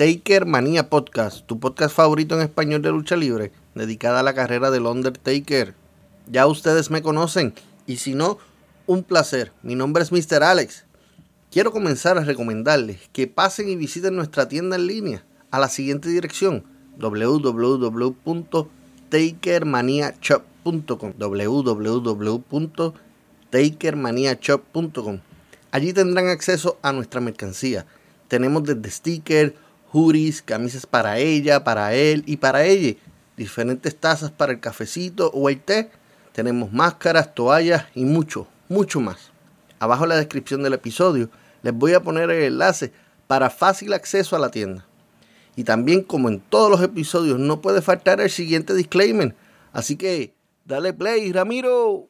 Taker Manía Podcast, tu podcast favorito en español de lucha libre, dedicada a la carrera del Undertaker. Ya ustedes me conocen y si no, un placer. Mi nombre es Mr. Alex. Quiero comenzar a recomendarles que pasen y visiten nuestra tienda en línea a la siguiente dirección www.takermaniashop.com www.takermaniashop.com Allí tendrán acceso a nuestra mercancía. Tenemos desde stickers, hoodies, camisas para ella, para él y para ella. Diferentes tazas para el cafecito o el té. Tenemos máscaras, toallas y mucho, mucho más. Abajo en la descripción del episodio les voy a poner el enlace para fácil acceso a la tienda. Y también como en todos los episodios no puede faltar el siguiente disclaimer. Así que dale play, Ramiro.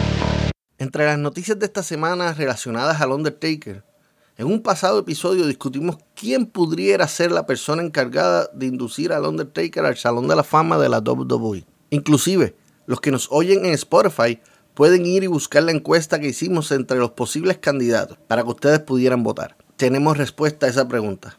Entre las noticias de esta semana relacionadas al Undertaker, en un pasado episodio discutimos quién pudiera ser la persona encargada de inducir al Undertaker al Salón de la Fama de la WWE. Inclusive, los que nos oyen en Spotify pueden ir y buscar la encuesta que hicimos entre los posibles candidatos para que ustedes pudieran votar. Tenemos respuesta a esa pregunta.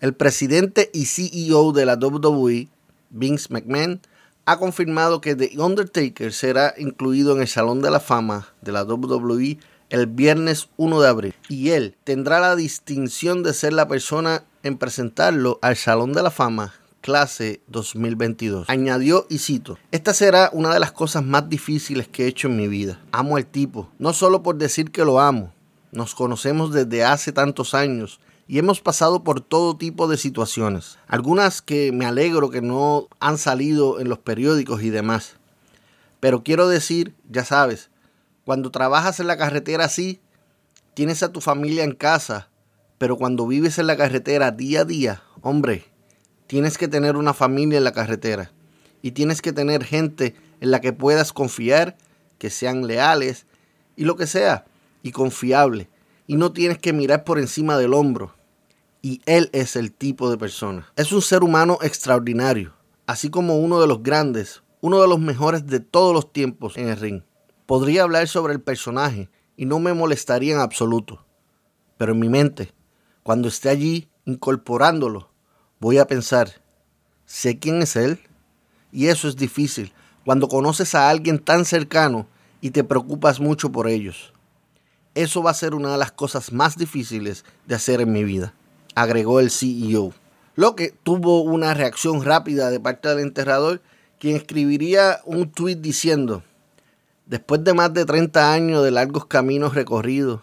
El presidente y CEO de la WWE, Vince McMahon, ha confirmado que The Undertaker será incluido en el Salón de la Fama de la WWE el viernes 1 de abril y él tendrá la distinción de ser la persona en presentarlo al Salón de la Fama clase 2022. Añadió y cito, esta será una de las cosas más difíciles que he hecho en mi vida. Amo al tipo, no solo por decir que lo amo, nos conocemos desde hace tantos años y hemos pasado por todo tipo de situaciones. Algunas que me alegro que no han salido en los periódicos y demás. Pero quiero decir, ya sabes, cuando trabajas en la carretera así, tienes a tu familia en casa, pero cuando vives en la carretera día a día, hombre, tienes que tener una familia en la carretera y tienes que tener gente en la que puedas confiar, que sean leales y lo que sea, y confiable. Y no tienes que mirar por encima del hombro. Y él es el tipo de persona. Es un ser humano extraordinario, así como uno de los grandes, uno de los mejores de todos los tiempos en el ring. Podría hablar sobre el personaje y no me molestaría en absoluto. Pero en mi mente, cuando esté allí incorporándolo, voy a pensar, ¿sé quién es él? Y eso es difícil cuando conoces a alguien tan cercano y te preocupas mucho por ellos. Eso va a ser una de las cosas más difíciles de hacer en mi vida, agregó el CEO. Lo que tuvo una reacción rápida de parte del enterrador, quien escribiría un tuit diciendo, después de más de 30 años de largos caminos recorridos,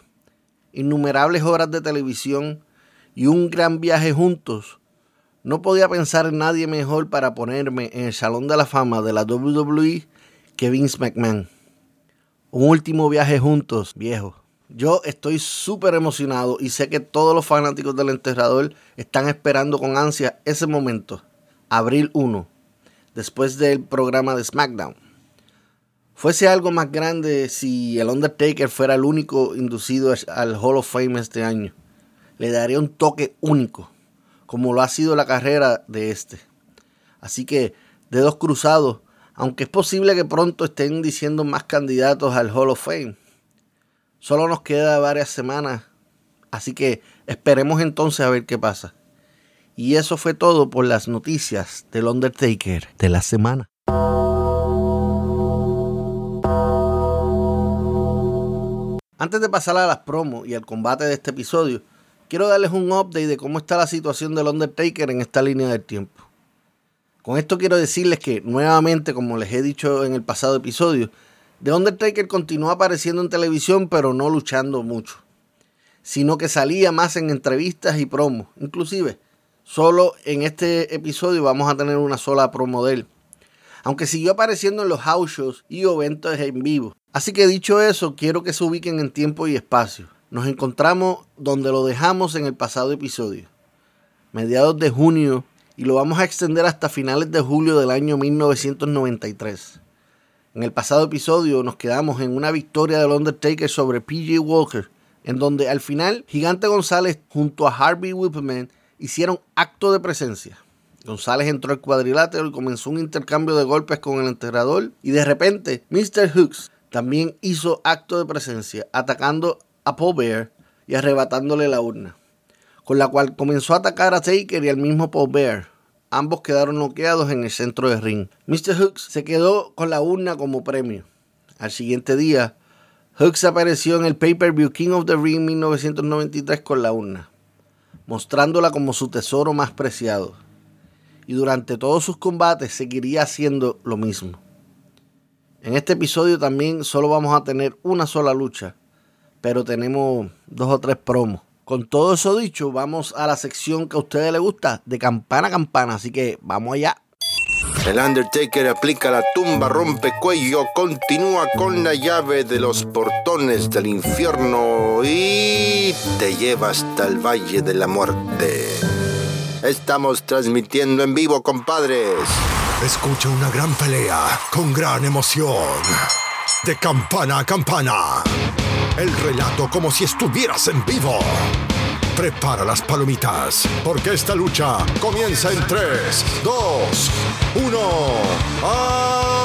innumerables horas de televisión y un gran viaje juntos, no podía pensar en nadie mejor para ponerme en el Salón de la Fama de la WWE que Vince McMahon. Un último viaje juntos, viejo. Yo estoy súper emocionado y sé que todos los fanáticos del enterrador están esperando con ansia ese momento, abril 1, después del programa de SmackDown. Fuese algo más grande si el Undertaker fuera el único inducido al Hall of Fame este año. le daría un toque único, como lo ha sido la carrera de este. Así que, dedos cruzados, aunque es posible que pronto estén diciendo más candidatos al Hall of Fame. Solo nos queda varias semanas, así que esperemos entonces a ver qué pasa. Y eso fue todo por las noticias del Undertaker de la semana. Antes de pasar a las promos y al combate de este episodio, quiero darles un update de cómo está la situación del Undertaker en esta línea del tiempo. Con esto quiero decirles que, nuevamente, como les he dicho en el pasado episodio, The Undertaker continuó apareciendo en televisión, pero no luchando mucho, sino que salía más en entrevistas y promos. Inclusive, solo en este episodio vamos a tener una sola promo de él. Aunque siguió apareciendo en los house shows y eventos en vivo, Así que dicho eso, quiero que se ubiquen en tiempo y espacio. Nos encontramos donde lo dejamos en el pasado episodio, mediados de junio, y lo vamos a extender hasta finales de julio del año 1993. En el pasado episodio nos quedamos en una victoria del Undertaker sobre PJ Walker, en donde al final Gigante González junto a Harvey Whippleman hicieron acto de presencia. González entró al cuadrilátero y comenzó un intercambio de golpes con el enterrador y de repente Mr. Hooks también hizo acto de presencia, atacando a Paul Bear y arrebatándole la urna, con la cual comenzó a atacar a Taker y al mismo Paul Bear. Ambos quedaron noqueados en el centro del ring. Mr. Hooks se quedó con la urna como premio. Al siguiente día, Hooks apareció en el pay-per-view King of the Ring 1993 con la urna, mostrándola como su tesoro más preciado. Y durante todos sus combates seguiría haciendo lo mismo. En este episodio también solo vamos a tener una sola lucha, pero tenemos dos o tres promos. Con todo eso dicho, vamos a la sección que a ustedes les gusta, de campana a campana, así que vamos allá. El Undertaker aplica la tumba, rompe cuello, continúa con la llave de los portones del infierno y te lleva hasta el Valle de la Muerte. Estamos transmitiendo en vivo, compadres. Escucha una gran pelea con gran emoción. De campana a campana. El relato como si estuvieras en vivo. Prepara las palomitas, porque esta lucha comienza en 3, 2, 1. ¡A!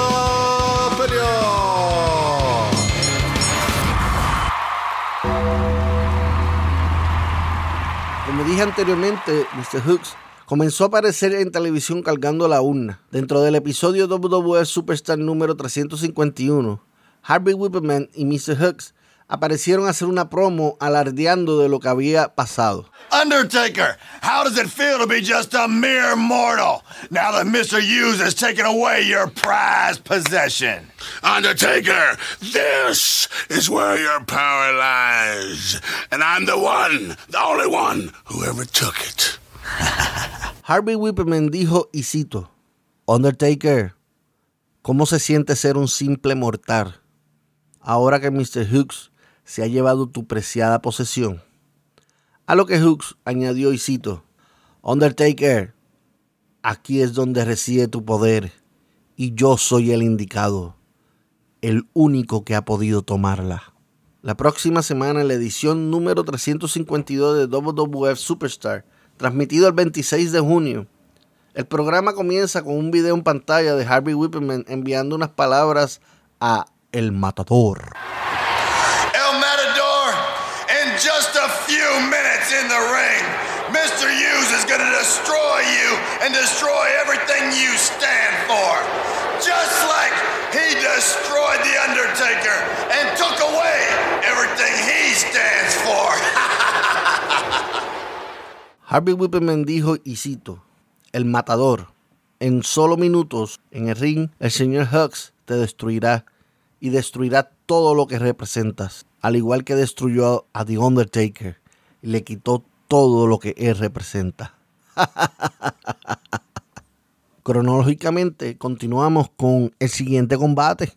Como dije anteriormente, Mr. Hooks comenzó a aparecer en televisión cargando la urna. Dentro del episodio WWE Superstar número 351, Harvey Whippleman y Mr. Hooks aparecieron a hacer una promo alardeando de lo que había pasado. Undertaker, how does it feel to be just a mere mortal now that Mr. Hughes has taken away your prized possession? Undertaker, this is where your power lies. And I'm the one, the only one who ever took it. Harvey Whippleman dijo, y cito, Undertaker, ¿cómo se siente ser un simple mortal ahora que Mr. Hooks se ha llevado tu preciada posesión? A lo que Hooks añadió, y cito, Undertaker, aquí es donde reside tu poder y yo soy el indicado, el único que ha podido tomarla. La próxima semana en la edición número 352 de WWF Superstar, transmitido el 26 de junio. El programa comienza con un video en pantalla de Harvey Whippleman enviando unas palabras a El Matador. El Matador, in just a few minutes in the ring, Mr. Hughes is going to destroy you and destroy everything you stand for. Just like he destroyed The Undertaker and took away everything he stands for. Harvey Whippleman dijo, y cito, el matador, en solo minutos en el ring, el señor Hux te destruirá y destruirá todo lo que representas, al igual que destruyó a The Undertaker y le quitó todo lo que él representa. Cronológicamente, continuamos con el siguiente combate.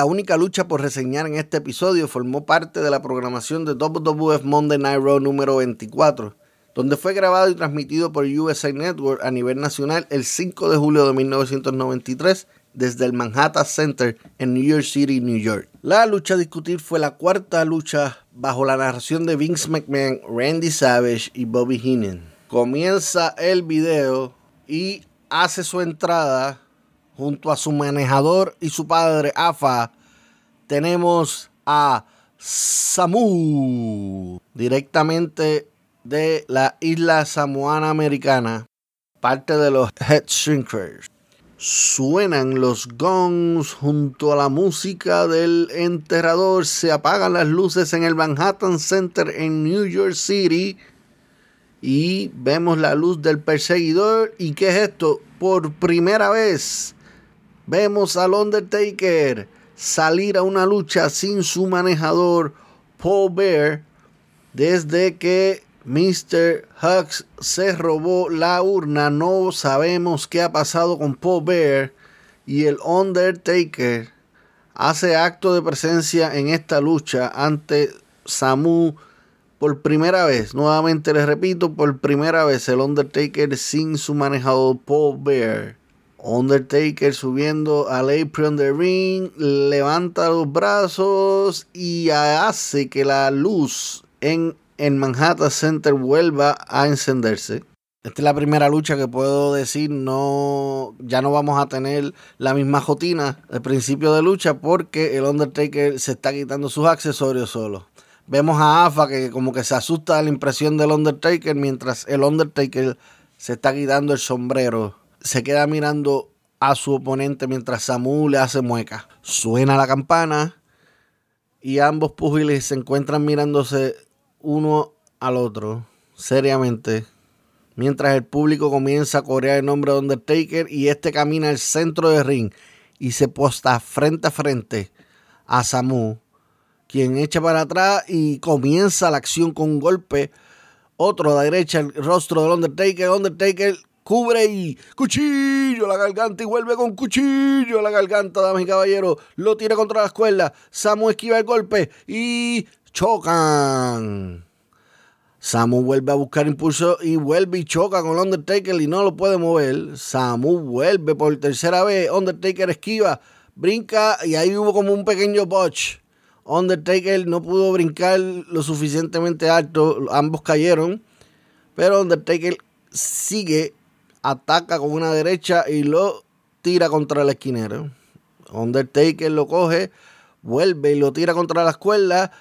La única lucha por reseñar en este episodio formó parte de la programación de WWF Monday Night Raw número 24, donde fue grabado y transmitido por USA Network a nivel nacional el 5 de julio de 1993 desde el Manhattan Center en New York City, New York. La lucha a discutir fue la cuarta lucha bajo la narración de Vince McMahon, Randy Savage y Bobby Heenan. Comienza el video y hace su entrada junto a su manejador y su padre Afa. Tenemos a Samu directamente de la isla samoana americana, parte de los Head Shrinkers. Suenan los gongs junto a la música del enterrador. Se apagan las luces en el Manhattan Center en New York City. Y vemos la luz del perseguidor. ¿Y qué es esto? Por primera vez vemos al Undertaker salir a una lucha sin su manejador Paul Bear desde que Mr. Hux se robó la urna. No sabemos qué ha pasado con Paul Bear. Y el Undertaker hace acto de presencia en esta lucha ante Samu por primera vez. Nuevamente les repito, por primera vez el Undertaker sin su manejador Paul Bear. Undertaker subiendo al apron de ring, levanta los brazos y hace que la luz en en Manhattan Center vuelva a encenderse. Esta es la primera lucha que puedo decir, no, ya no vamos a tener la misma jotina al principio de lucha porque el Undertaker se está quitando sus accesorios solo. Vemos a AFA que como que se asusta a la impresión del Undertaker mientras el Undertaker se está quitando el sombrero. Se queda mirando a su oponente mientras Samu le hace mueca. Suena la campana y ambos pugiles se encuentran mirándose uno al otro, seriamente, mientras el público comienza a corear el nombre de Undertaker y este camina al centro del ring y se posta frente a frente a Samu, quien echa para atrás y comienza la acción con un golpe. Otro a la derecha, el rostro del Undertaker. Undertaker cubre y cuchillo la garganta y vuelve con cuchillo la garganta, damas y caballeros. Lo tira contra la escuela. Samu esquiva el golpe y chocan. Samu vuelve a buscar impulso y vuelve y choca con Undertaker y no lo puede mover. Samu vuelve por tercera vez. Undertaker esquiva, brinca y ahí hubo como un pequeño botch. Undertaker no pudo brincar lo suficientemente alto. Ambos cayeron. Pero Undertaker sigue, ataca con una derecha y lo tira contra el esquinero. Undertaker lo coge, vuelve y lo tira contra la escuela.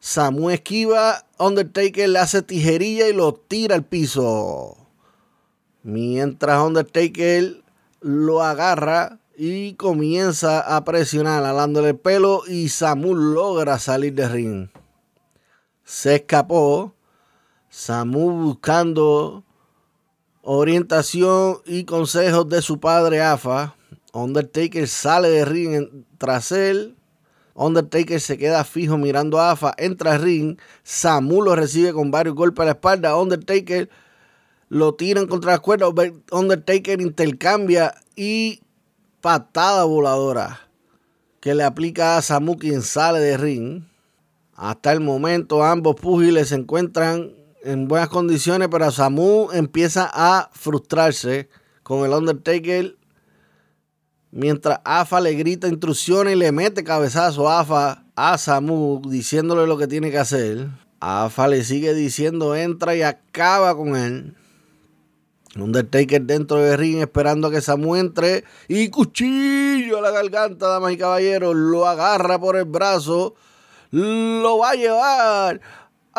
Samu esquiva, Undertaker le hace tijerilla y lo tira al piso. Mientras Undertaker lo agarra y comienza a presionar, alándole el pelo y Samu logra salir de ring. Se escapó. Samu buscando orientación y consejos de su padre Afa. Undertaker sale de ring tras él Undertaker se queda fijo mirando a AFA, entra al ring, Samu lo recibe con varios golpes a la espalda, Undertaker lo tiran contra las cuerdas, Undertaker intercambia y patada voladora que le aplica a Samu quien sale de ring. Hasta el momento ambos púgiles se encuentran en buenas condiciones, pero Samu empieza a frustrarse con el Undertaker Mientras AFA le grita instrucciones y le mete cabezazo a AFA a Samu diciéndole lo que tiene que hacer. AFA le sigue diciendo entra y acaba con él. Undertaker dentro de ring esperando a que Samu entre y cuchillo a la garganta, damas y caballeros. Lo agarra por el brazo. Lo va a llevar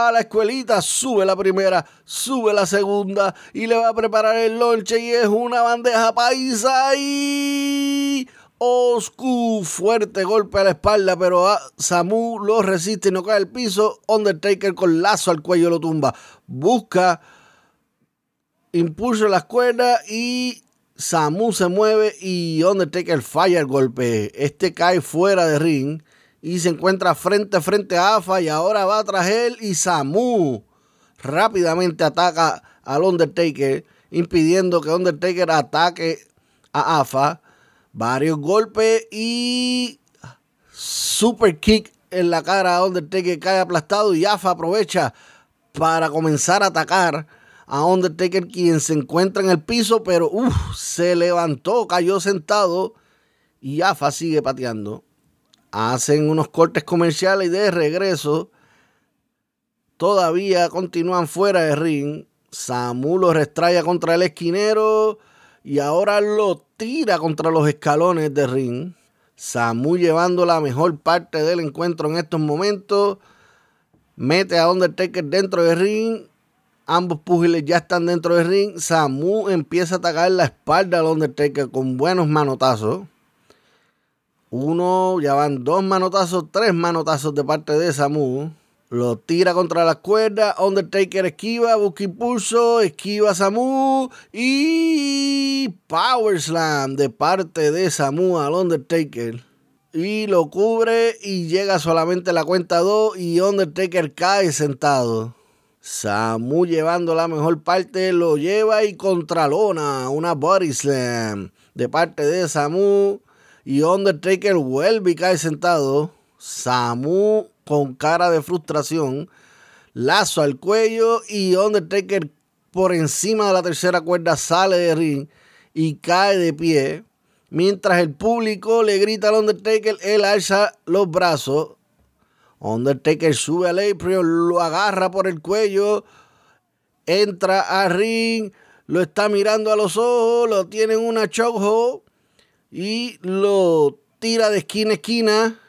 a la escuelita, sube la primera, sube la segunda y le va a preparar el lonche y es una bandeja paisa y Oscu, fuerte golpe a la espalda, pero a Samu lo resiste y no cae al piso. Undertaker con lazo al cuello lo tumba. Busca impulso la escuela y Samu se mueve y Undertaker falla el golpe. Este cae fuera de ring y se encuentra frente a frente a AFA y ahora va tras él y Samu rápidamente ataca al Undertaker impidiendo que Undertaker ataque a AFA. Varios golpes y super kick en la cara a Undertaker cae aplastado y Jaffa aprovecha para comenzar a atacar a Undertaker quien se encuentra en el piso pero se levantó, cayó sentado y Jaffa sigue pateando. Hacen unos cortes comerciales y de regreso todavía continúan fuera de ring. Samu lo restraya contra el esquinero y ahora lo tira contra los escalones de ring. Samu llevando la mejor parte del encuentro en estos momentos. Mete a Undertaker dentro del ring. Ambos pugiles ya están dentro del ring. Samu empieza a atacar la espalda al Undertaker con buenos manotazos. Uno, ya van dos manotazos, tres manotazos de parte de Samu. Lo tira contra la cuerda. Undertaker esquiva, busca impulso, esquiva Samu y Power Slam de parte de Samu al Undertaker. Y lo cubre y llega solamente la cuenta 2 y Undertaker cae sentado. Samu llevando la mejor parte lo lleva y contralona una body slam de parte de Samu y Undertaker vuelve y cae sentado. Samu con cara de frustración, lazo al cuello y Undertaker por encima de la tercera cuerda sale de ring y cae de pie. Mientras el público le grita al Undertaker, él alza los brazos. Undertaker sube al apron, lo agarra por el cuello, entra al ring, lo está mirando a los ojos, lo tiene en una chokehold y lo tira de esquina a esquina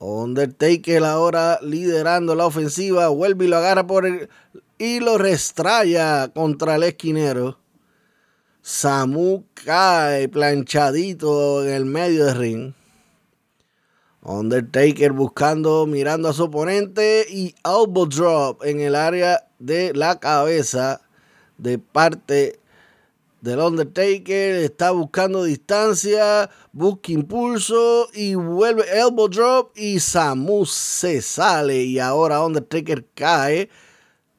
Undertaker ahora liderando la ofensiva, vuelve y lo agarra por el y lo restraya contra el esquinero. Samu cae planchadito en el medio del ring. Undertaker buscando, mirando a su oponente y elbow drop en el área de la cabeza de parte del Undertaker, está buscando distancia, busca impulso y vuelve elbow drop y Samu se sale y ahora Undertaker cae,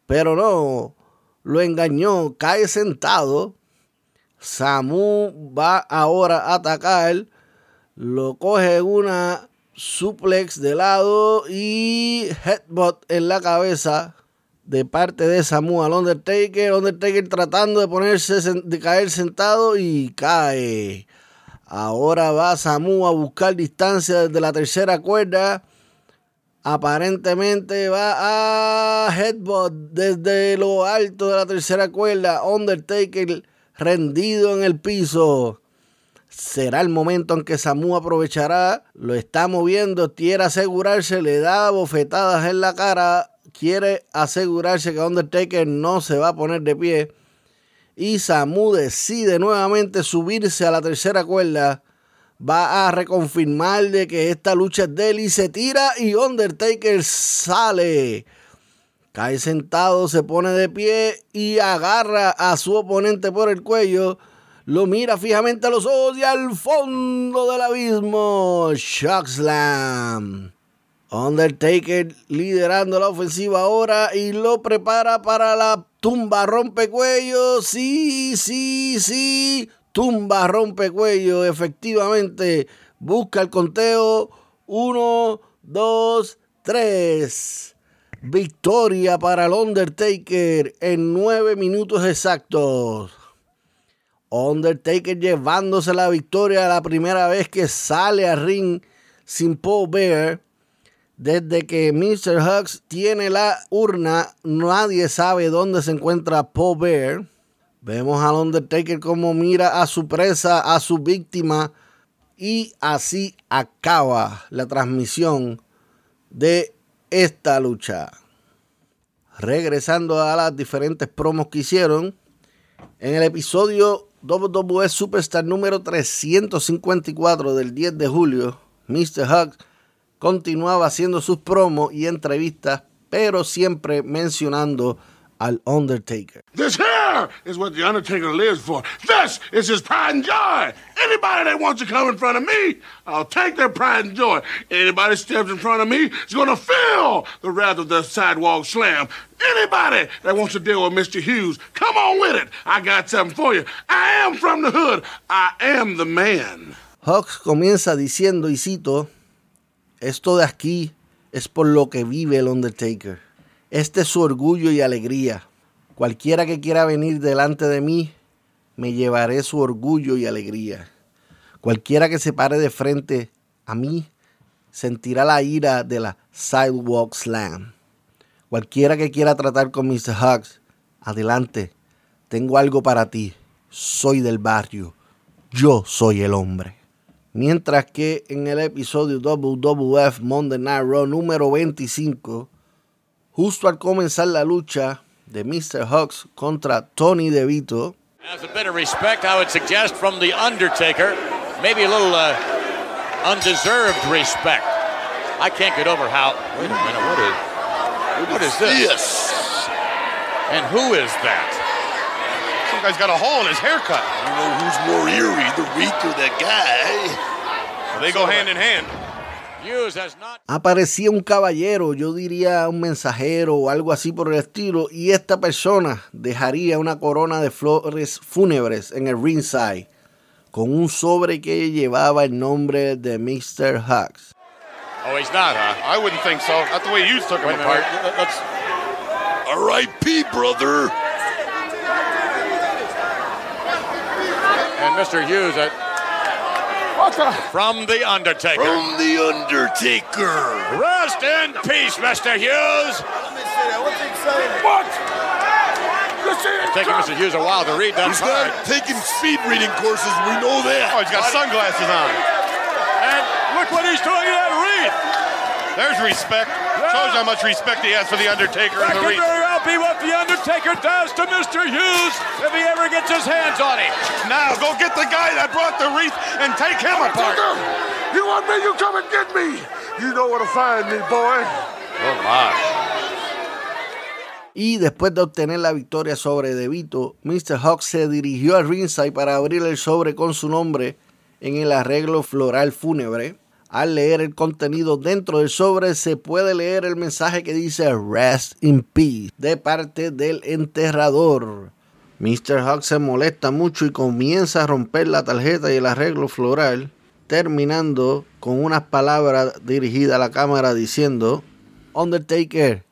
pero no, lo engañó, cae sentado. Samu va ahora a atacar, lo coge una suplex de lado y headbutt en la cabeza de parte de Samu al Undertaker. Undertaker tratando de ponerse, de caer sentado y cae. Ahora va Samu a buscar distancia desde la tercera cuerda. Aparentemente va a Headbutt desde lo alto de la tercera cuerda. Undertaker rendido en el piso. Será el momento en que Samu aprovechará. Lo está moviendo. Quiere asegurarse. Le da bofetadas en la cara quiere asegurarse que Undertaker no se va a poner de pie. Y Samu decide nuevamente subirse a la tercera cuerda. Va a reconfirmar de que esta lucha es de se tira y Undertaker sale. Cae sentado, se pone de pie y agarra a su oponente por el cuello. Lo mira fijamente a los ojos y al fondo del abismo. Shock Slam. Undertaker liderando la ofensiva ahora y lo prepara para la tumba rompecuello. Sí, sí, sí. Tumba rompecuello. Efectivamente. Busca el conteo. Uno, dos, tres. Victoria para el Undertaker en nueve minutos exactos. Undertaker llevándose la victoria la primera vez que sale a ring sin Paul Bear desde que Mr. Hugs tiene la urna, nadie sabe dónde se encuentra Paul Bear. Vemos al Undertaker como mira a su presa, a su víctima. Y así acaba la transmisión de esta lucha. Regresando a las diferentes promos que hicieron. En el episodio WWE Superstar número 354 del 10 de julio, Mr. Hugs continuaba haciendo sus promos y entrevistas, pero siempre mencionando al Undertaker. This here is what the Undertaker lives for. This is his pride and joy. Anybody that wants to come in front of me, I'll take their pride and joy. Anybody steps in front of me is going to feel the wrath of the sidewalk slam. Anybody that wants to deal with Mr. Hughes, come on with it. I got something for you. I am from the hood. I am the man. Hawks comienza diciendo, y cito, Esto de aquí es por lo que vive el Undertaker. Este es su orgullo y alegría. Cualquiera que quiera venir delante de mí, me llevaré su orgullo y alegría. Cualquiera que se pare de frente a mí, sentirá la ira de la Sidewalk Slam. Cualquiera que quiera tratar con Mr. Hugs, adelante, tengo algo para ti. Soy del barrio. Yo soy el hombre. Mientras que en el episodio WWF Monday Night Raw número 25, justo al comenzar la lucha de Mr. Hugs contra Tony DeVito, As a bit of respect, I would suggest from The Undertaker, maybe a little uh, undeserved respect. I can't get over how. Wait a minute, what is. What is this? And who is that? Some guy's got a hole in his haircut. You know who's more eerie, the Reek or that guy? Well, they go hand in hand. Aparecía un caballero, yo diría un mensajero o algo así por el estilo, y esta persona dejaría una corona de flores fúnebres en el ringside con un sobre que llevaba el nombre de Mr. Hugs. Oh, he's not, huh? I wouldn't think so. Not the way you took him apart. Let's. R.I.P., brother. And Mr. Hughes, uh, from The Undertaker. From The Undertaker. Rest in peace, Mr. Hughes. What? You see that. What's he it It's taking Mr. Hughes a while to read that He's card. not taking speed reading courses, we know that. Oh, he's got sunglasses on. And look what he's doing in that wreath. There's respect. Shows how much respect he has for the Undertaker That and the could Reach. very well be what The Undertaker does to Mr. Hughes if he ever gets his hands on him. Now go get the guy that brought the wreath and take him apart. You want me? You come and get me. You know where to find me, boy. Oh, my. Y después de obtener la victoria sobre DeVito, Mr. Hawk se dirigió al ringside para abrir el sobre con su nombre en el arreglo floral fúnebre. Al leer el contenido dentro del sobre se puede leer el mensaje que dice Rest in Peace de parte del enterrador. Mr. Hawk se molesta mucho y comienza a romper la tarjeta y el arreglo floral, terminando con unas palabras dirigidas a la cámara diciendo, Undertaker,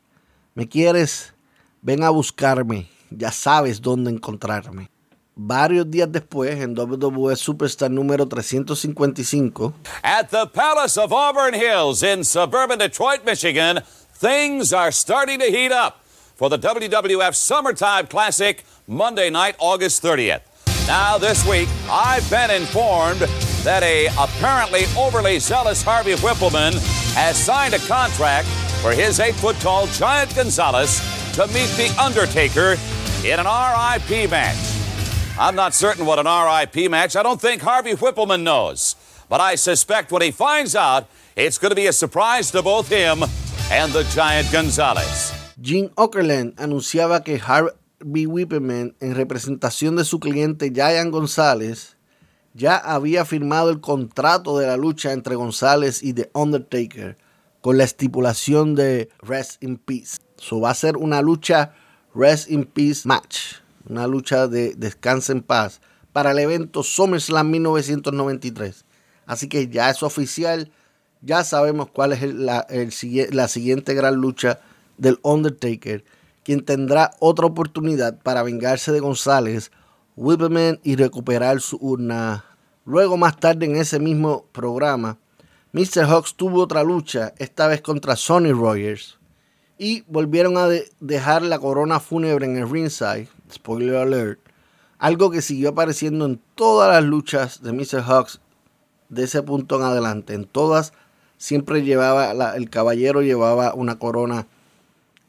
¿me quieres? Ven a buscarme, ya sabes dónde encontrarme. Varios días después, en WWE Superstar número 355, At the Palace of Auburn Hills in suburban Detroit, Michigan, things are starting to heat up for the WWF Summertime Classic Monday night, August 30th. Now, this week, I've been informed that a apparently overly zealous Harvey Whippleman has signed a contract for his eight foot tall Giant Gonzalez to meet The Undertaker in an RIP match. I'm not certain what an RIP match. I don't think Harvey Whippleman knows. But I suspect when he finds out, it's going to be a surprise to both him and the Giant Gonzalez. Gene Okerlund anunciaba que Harvey Whippleman, en representación de su cliente Giant González, ya había firmado el contrato de la lucha entre González y The Undertaker con la estipulación de Rest in Peace. So va a ser una lucha Rest in Peace match, una lucha de descansa en paz para el evento SummerSlam 1993. Así que ya es oficial, ya sabemos cuál es la, siguiente gran lucha del Undertaker, quien tendrá otra oportunidad para vengarse de González, Whippleman y recuperar su urna. Luego, más tarde en ese mismo programa, Mr. Hawks tuvo otra lucha, esta vez contra Sonny Rogers, y volvieron a de- dejar la corona fúnebre en el ringside, spoiler alert, algo que siguió apareciendo en todas las luchas de Mr. Hawks de ese punto en adelante. En todas siempre llevaba, la- el caballero llevaba una corona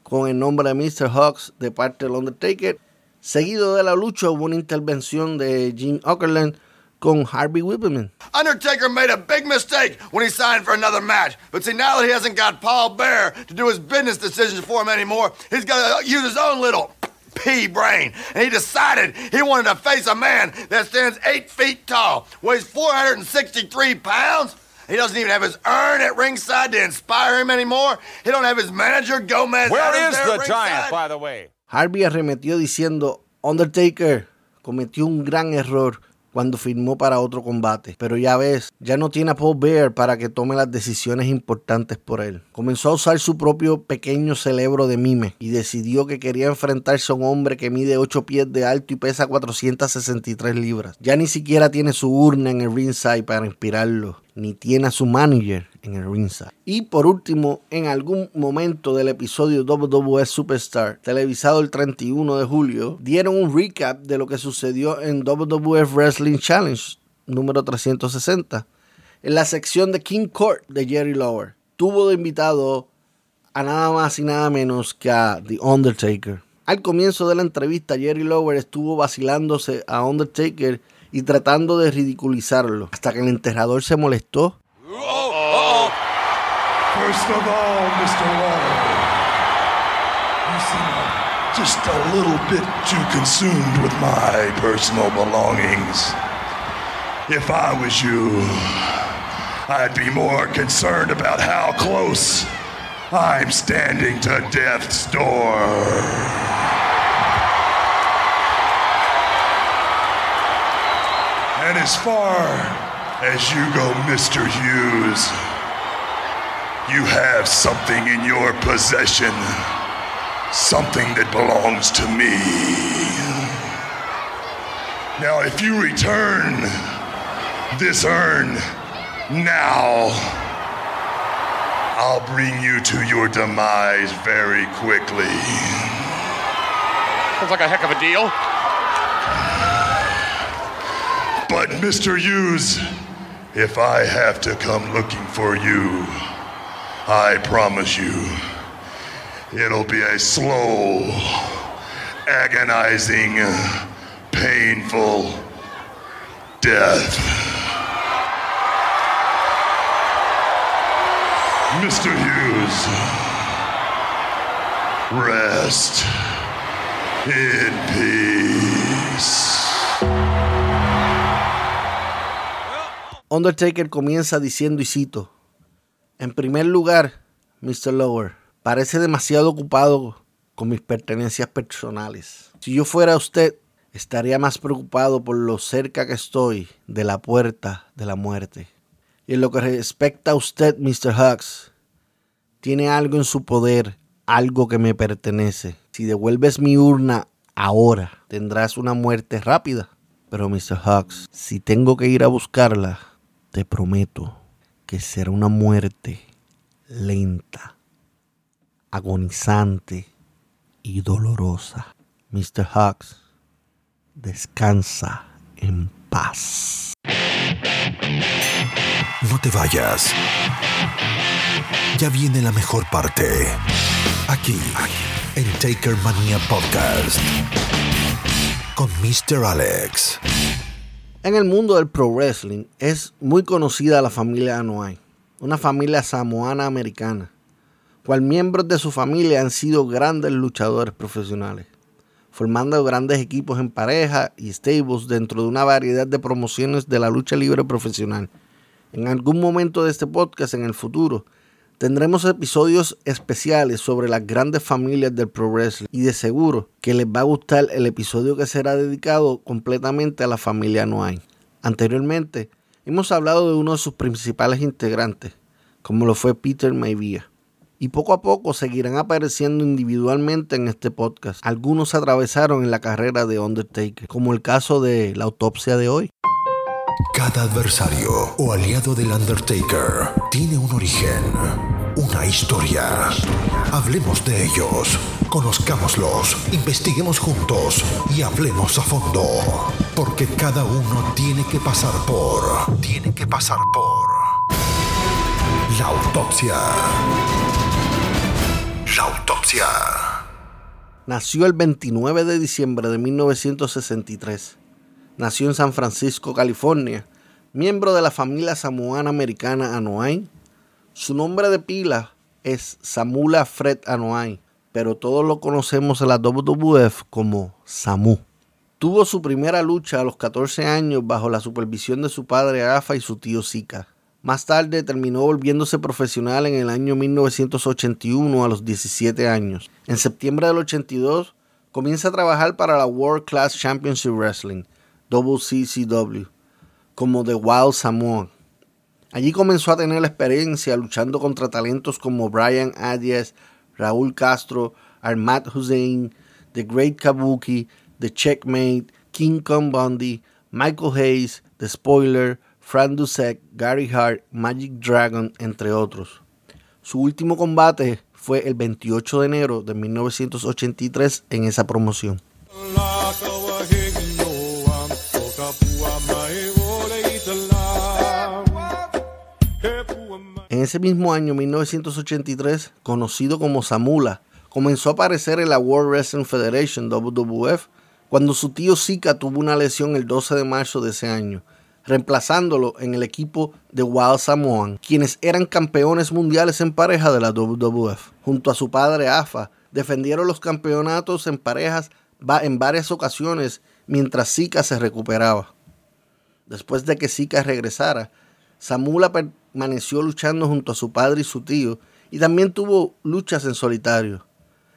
con el nombre de Mr. Hawks de parte del Undertaker. Seguido de la lucha hubo una intervención de Gene Okerlund con Harvey Whippleman. Undertaker made a big mistake when he signed for another match. But see, now that he hasn't got Paul Bear to do his business decisions for him anymore, he's got to use his own little pea brain. And he decided he wanted to face a man that stands eight feet tall, weighs 463 pounds. He doesn't even have his urn at ringside to inspire him anymore. He don't have his manager, Gomez. Where Adams, is there the Giant, by the way? Harvey arremetió diciendo, Undertaker cometió un gran error cuando firmó para otro combate. Pero ya ves, ya no tiene a Paul Bear para que tome las decisiones importantes por él. Comenzó a usar su propio pequeño cerebro de mime y decidió que quería enfrentarse a un hombre que mide 8 pies de alto y pesa 463 libras. Ya ni siquiera tiene su urna en el ringside para inspirarlo, ni tiene a su manager en el ringside. Y por último, en algún momento del episodio WWE Superstar, televisado el 31 de julio, dieron un recap de lo que sucedió en WWF Wrestling Challenge número 360, en la sección de King Court de Jerry Lawler. Tuvo de invitado a nada más y nada menos que a The Undertaker. Al comienzo de la entrevista, Jerry Lawler estuvo vacilándose a Undertaker y tratando de ridiculizarlo, hasta que el enterrador se molestó. First of all, Mr. Lawler, you seem just a little bit too consumed with my personal belongings. If I was you, I'd be more concerned about how close I'm standing to death's door. And as far as you go, Mr. Hughes, you have something in your possession, something that belongs to me. Now, if you return this urn now, I'll bring you to your demise very quickly. Sounds like a heck of a deal. But, Mr. Hughes, if I have to come looking for you, I promise you, it'll be a slow, agonizing, painful death. Mr. Hughes, rest in peace. Undertaker comienza diciendo y cito, en primer lugar, Mr. Lower, parece demasiado ocupado con mis pertenencias personales. Si yo fuera usted, estaría más preocupado por lo cerca que estoy de la puerta de la muerte. Y en lo que respecta a usted, Mr. Hux, tiene algo en su poder, algo que me pertenece. Si devuelves mi urna ahora, tendrás una muerte rápida. Pero, Mr. Hux, si tengo que ir a buscarla, te prometo que será una muerte lenta, agonizante y dolorosa. Mr. Hux, descansa en paz. No te vayas. Ya viene la mejor parte. Aquí, en Taker Mania Podcast. Con Mr. Alex. En el mundo del pro wrestling es muy conocida la familia Anoa'i, una familia samoana americana, cual miembros de su familia han sido grandes luchadores profesionales, formando grandes equipos en pareja y stables dentro de una variedad de promociones de la lucha libre profesional. En algún momento de este podcast en el futuro tendremos episodios especiales sobre las grandes familias del pro wrestling y de seguro que les va a gustar el episodio que será dedicado completamente a la familia Noai. Anteriormente hemos hablado de uno de sus principales integrantes, como lo fue Peter Maivia. Y poco a poco seguirán apareciendo individualmente en este podcast. Algunos atravesaron en la carrera de Undertaker, como el caso de la autopsia de hoy. Cada adversario o aliado del Undertaker tiene un origen, una historia. Hablemos de ellos, conozcámoslos, investiguemos juntos y hablemos a fondo. Porque cada uno tiene que pasar por. Tiene que pasar por. La autopsia. La autopsia. Nació el 29 de diciembre de 1963 nació en San Francisco, California, miembro de la familia samoana americana Anoa'i. Su nombre de pila es Samula Fred Anoa'i, pero todos lo conocemos en la WWF como Samu. Tuvo su primera lucha a los 14 años bajo la supervisión de su padre Afa y su tío Zika. Más tarde terminó volviéndose profesional en el año 1981 a los 17 años. En septiembre del 82 comienza a trabajar para la World Class Championship Wrestling, WCCW como The Wild Samoan. Allí comenzó a tener la experiencia luchando contra talentos como Brian Adias, Raúl Castro, Armad Hussein, The Great Kabuki, The Checkmate, King Kong Bundy, Michael Hayes, The Spoiler, Fran Dusek, Gary Hart, Magic Dragon, entre otros. Su último combate fue el 28 de enero de 1983 en esa promoción. En ese mismo año, 1983, conocido como Samula, comenzó a aparecer en la World Wrestling Federation, WWF, cuando su tío Zika tuvo una lesión el 12 de marzo de ese año, reemplazándolo en el equipo de Wild Samoan, quienes eran campeones mundiales en pareja de la WWF. Junto a su padre Afa, defendieron los campeonatos en parejas en varias ocasiones mientras Zika se recuperaba. Después de que Zika regresara, Samula permaneció luchando junto a su padre y su tío y también tuvo luchas en solitario,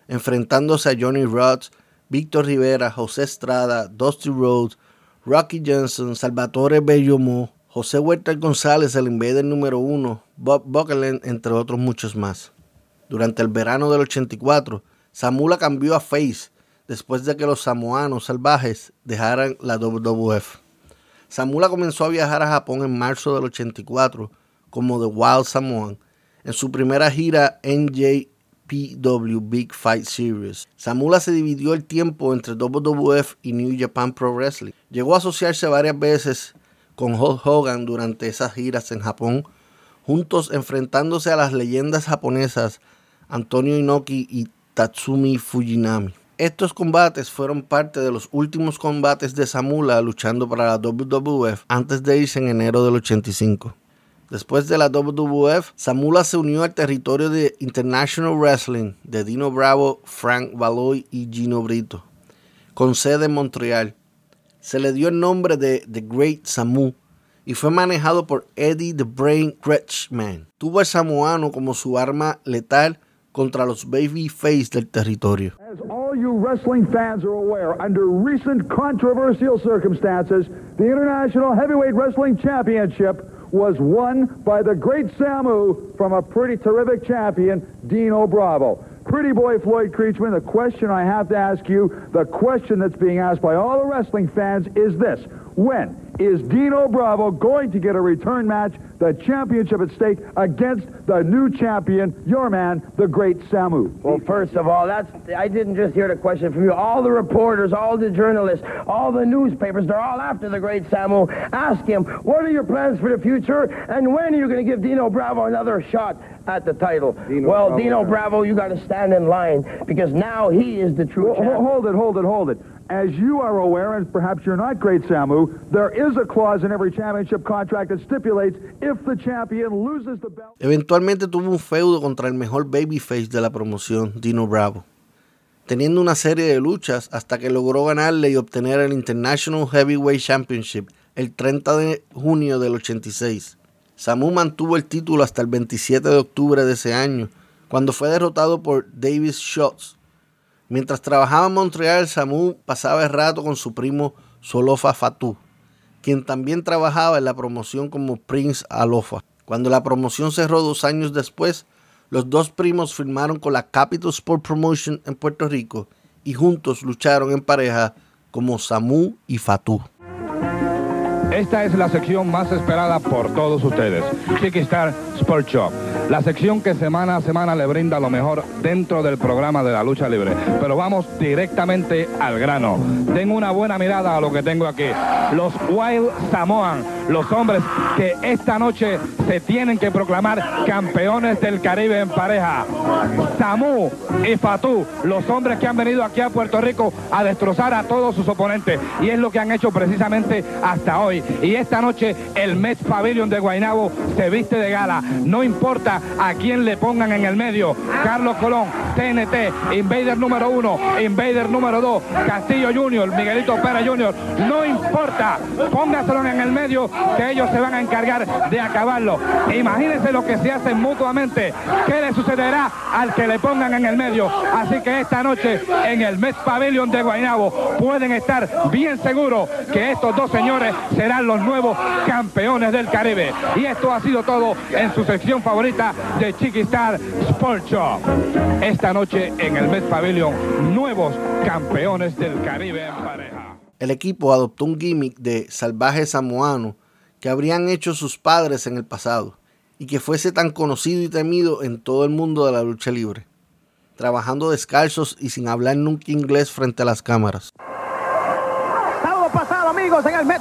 enfrentándose a Johnny Rhodes, Víctor Rivera, José Estrada, Dusty Rhodes, Rocky Johnson, Salvatore Bellomo, José Huerta González, el Invader número uno, Bob Buckland, entre otros muchos más. Durante el verano del 84, Samula cambió a Face después de que los samoanos salvajes dejaran la WWF. Samula comenzó a viajar a Japón en marzo del 84 como The Wild Samoan en su primera gira NJPW Big Fight Series. Samula se dividió el tiempo entre WWF y New Japan Pro Wrestling. Llegó a asociarse varias veces con Hulk Hogan durante esas giras en Japón, juntos enfrentándose a las leyendas japonesas Antonio Inoki y Tatsumi Fujinami. Estos combates fueron parte de los últimos combates de Samula luchando para la WWF antes de irse en enero del 85. Después de la WWF, Samula se unió al territorio de International Wrestling de Dino Bravo, Frank Valoy y Gino Brito, con sede en Montreal. Se le dio el nombre de The Great Samu y fue manejado por Eddie the Brain Kretschmann. Tuvo al samoano como su arma letal contra los babyface del territorio. As all you wrestling fans are aware, under recent controversial circumstances, the International Heavyweight Wrestling Championship was won by the great Samu from a pretty terrific champion, Dino Bravo. Pretty boy Floyd Creechman, the question I have to ask you, the question that's being asked by all the wrestling fans is this. When is Dino Bravo going to get a return match, the championship at stake, against the new champion, your man, the great Samu? Well, first of all, that's I didn't just hear the question from you. All the reporters, all the journalists, all the newspapers, they're all after the great Samu. Ask him, what are your plans for the future, and when are you going to give Dino Bravo another shot at the title? Dino well, Bravo. Dino Bravo, you got to stand in line because now he is the true Well, champion. hold it, hold it, hold it. As you are aware, and perhaps you're not great Samu, there is a clause in every championship contract that stipulates if the champion loses the belt. Eventualmente tuvo un feudo contra el mejor babyface de la promoción, Dino Bravo, teniendo una serie de luchas hasta que logró ganarle y obtener el International Heavyweight Championship el 30 de junio del 86. Samu mantuvo el título hasta el 27 de octubre de ese año, cuando fue derrotado por Davis Shots. Mientras trabajaba en Montreal, Samu pasaba el rato con su primo Solofa Fatou, quien también trabajaba en la promoción como Prince Alofa. Cuando la promoción cerró dos años después, los dos primos firmaron con la Capital Sport Promotion en Puerto Rico y juntos lucharon en pareja como Samu y Fatou. Esta es la sección más esperada por todos ustedes, Chiquistar Sport Shop. La sección que semana a semana le brinda lo mejor dentro del programa de la lucha libre. Pero vamos directamente al grano. Den una buena mirada a lo que tengo aquí. Los Wild Samoan, los hombres que esta noche se tienen que proclamar campeones del Caribe en pareja. Samu y Fatou, los hombres que han venido aquí a Puerto Rico a destrozar a todos sus oponentes. Y es lo que han hecho precisamente hasta hoy. Y esta noche el Mets Pavilion de Guaynabo se viste de gala. No importa a quién le pongan en el medio. Carlos Colón, TNT, Invader número uno, Invader número dos, Castillo Junior, Miguelito Pérez Junior, no importa, póngaselo en el medio que ellos se van a encargar de acabarlo. Imagínense lo que se hacen mutuamente, qué le sucederá al que le pongan en el medio. Así que esta noche en el Met Pavilion de Guaynabo pueden estar bien seguros que estos dos señores serán los nuevos campeones del Caribe. Y esto ha sido todo en su sección favorita de Chiquistar Sport Show. Esta noche en el Met Pavilion, nuevos campeones del Caribe en pareja. El equipo adoptó un gimmick de salvaje samoano que habrían hecho sus padres en el pasado y que fuese tan conocido y temido en todo el mundo de la lucha libre, trabajando descalzos y sin hablar nunca inglés frente a las cámaras.